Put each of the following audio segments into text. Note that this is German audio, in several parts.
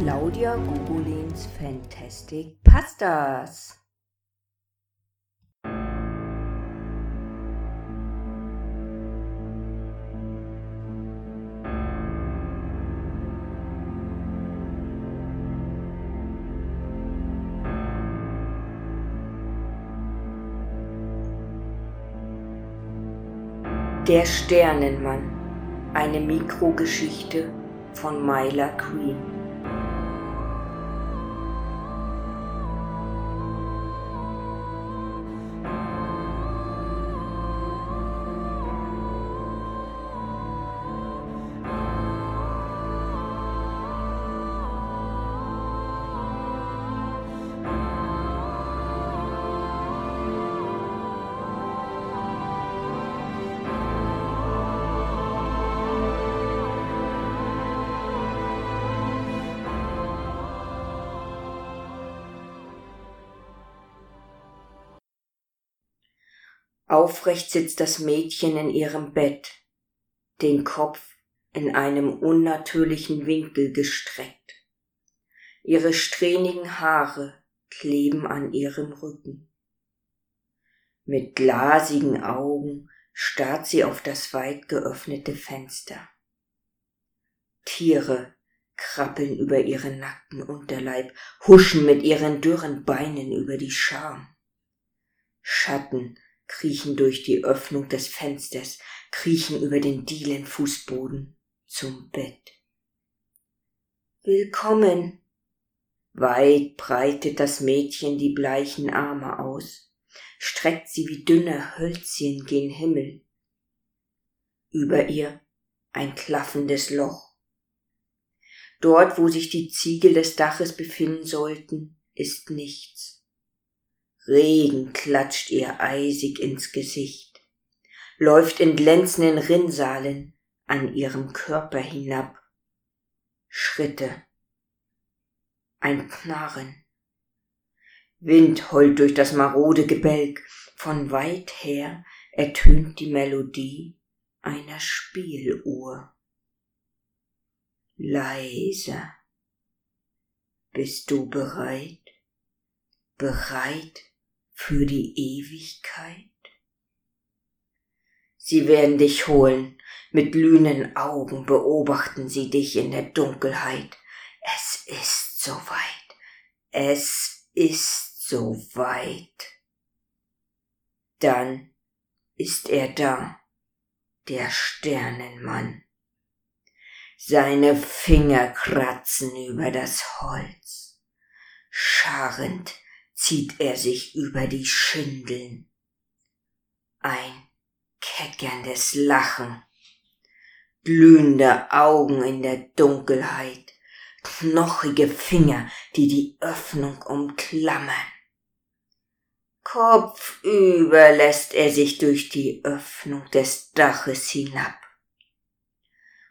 Claudia Gugolins Fantastic Pastas. Der Sternenmann. Eine Mikrogeschichte von Myla Green. Aufrecht sitzt das Mädchen in ihrem Bett, den Kopf in einem unnatürlichen Winkel gestreckt. Ihre strähnigen Haare kleben an ihrem Rücken. Mit glasigen Augen starrt sie auf das weit geöffnete Fenster. Tiere krabbeln über ihren nackten Unterleib, huschen mit ihren dürren Beinen über die Scham. Schatten kriechen durch die Öffnung des Fensters, kriechen über den Dielenfußboden zum Bett. Willkommen! Weit breitet das Mädchen die bleichen Arme aus, streckt sie wie dünne Hölzchen gen Himmel. Über ihr ein klaffendes Loch. Dort, wo sich die Ziegel des Daches befinden sollten, ist nichts. Regen klatscht ihr eisig ins Gesicht, läuft in glänzenden Rinnsalen an ihrem Körper hinab. Schritte. Ein Knarren. Wind heult durch das marode Gebälk. Von weit her ertönt die Melodie einer Spieluhr. Leise. Bist du bereit? Bereit für die Ewigkeit? Sie werden dich holen, mit glühenden Augen beobachten sie dich in der Dunkelheit. Es ist soweit, es ist soweit. Dann ist er da, der Sternenmann. Seine Finger kratzen über das Holz. Scharrend zieht er sich über die Schindeln. Ein keckerndes Lachen, glühende Augen in der Dunkelheit, knochige Finger, die die Öffnung umklammern. Kopfüber lässt er sich durch die Öffnung des Daches hinab.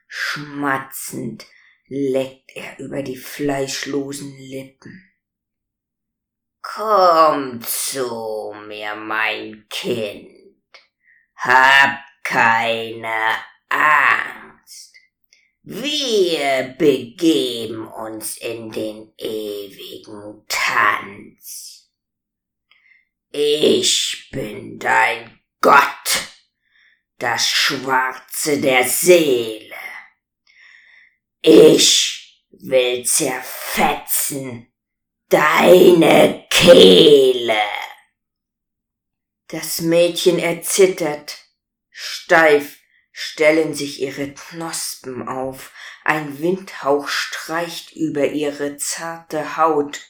Schmatzend leckt er über die fleischlosen Lippen. Komm zu mir, mein Kind. Hab keine Angst. Wir begeben uns in den ewigen Tanz. Ich bin dein Gott, das Schwarze der Seele. Ich will zerfetzen deine Kehle. Das Mädchen erzittert. Steif stellen sich ihre Knospen auf, ein Windhauch streicht über ihre zarte Haut,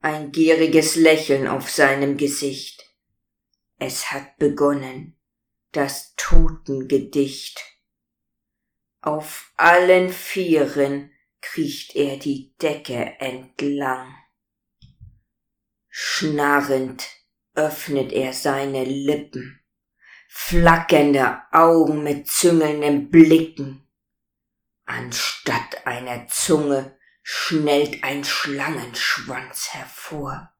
ein gieriges Lächeln auf seinem Gesicht. Es hat begonnen, das Totengedicht. Auf allen Vieren kriecht er die Decke entlang. Schnarrend öffnet er seine Lippen, flackernde Augen mit züngelnden Blicken. Anstatt einer Zunge schnellt ein Schlangenschwanz hervor,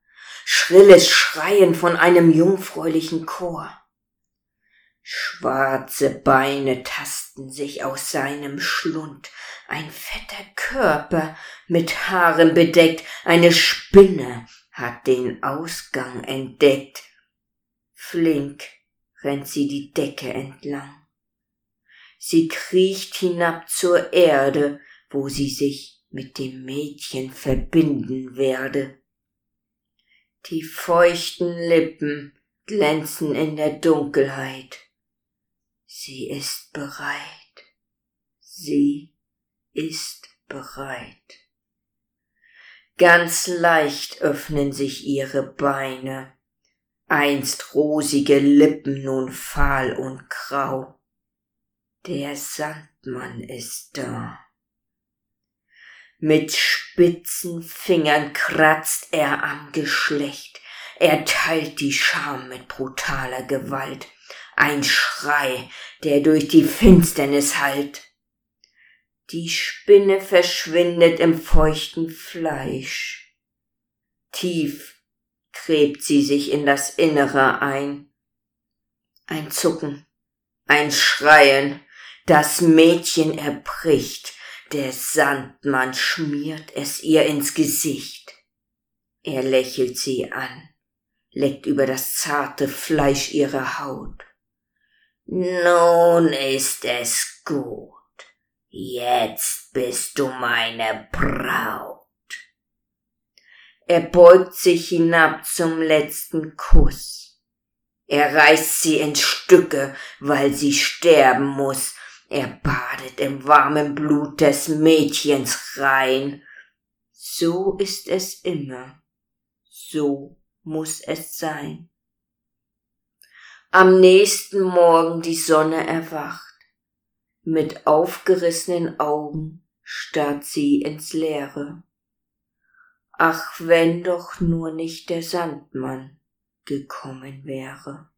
schrilles Schreien von einem jungfräulichen Chor. Schwarze Beine tasten sich aus seinem Schlund, ein fetter Körper mit Haaren bedeckt, eine Spinne hat den Ausgang entdeckt. Flink rennt sie die Decke entlang. Sie kriecht hinab zur Erde, wo sie sich mit dem Mädchen verbinden werde. Die feuchten Lippen glänzen in der Dunkelheit. Sie ist bereit. Sie ist bereit. Ganz leicht öffnen sich ihre Beine, einst rosige Lippen nun fahl und grau. Der Sandmann ist da. Mit spitzen Fingern kratzt er am Geschlecht, er teilt die Scham mit brutaler Gewalt, ein Schrei, der durch die Finsternis hallt. Die Spinne verschwindet im feuchten Fleisch. Tief gräbt sie sich in das Innere ein. Ein Zucken, ein Schreien, das Mädchen erbricht, der Sandmann schmiert es ihr ins Gesicht. Er lächelt sie an, leckt über das zarte Fleisch ihrer Haut. Nun ist es gut. Jetzt bist du meine Braut. Er beugt sich hinab zum letzten Kuss. Er reißt sie in Stücke, weil sie sterben muss. Er badet im warmen Blut des Mädchens rein. So ist es immer. So muss es sein am nächsten Morgen die Sonne erwacht. Mit aufgerissenen Augen starrt sie ins Leere. Ach, wenn doch nur nicht der Sandmann gekommen wäre.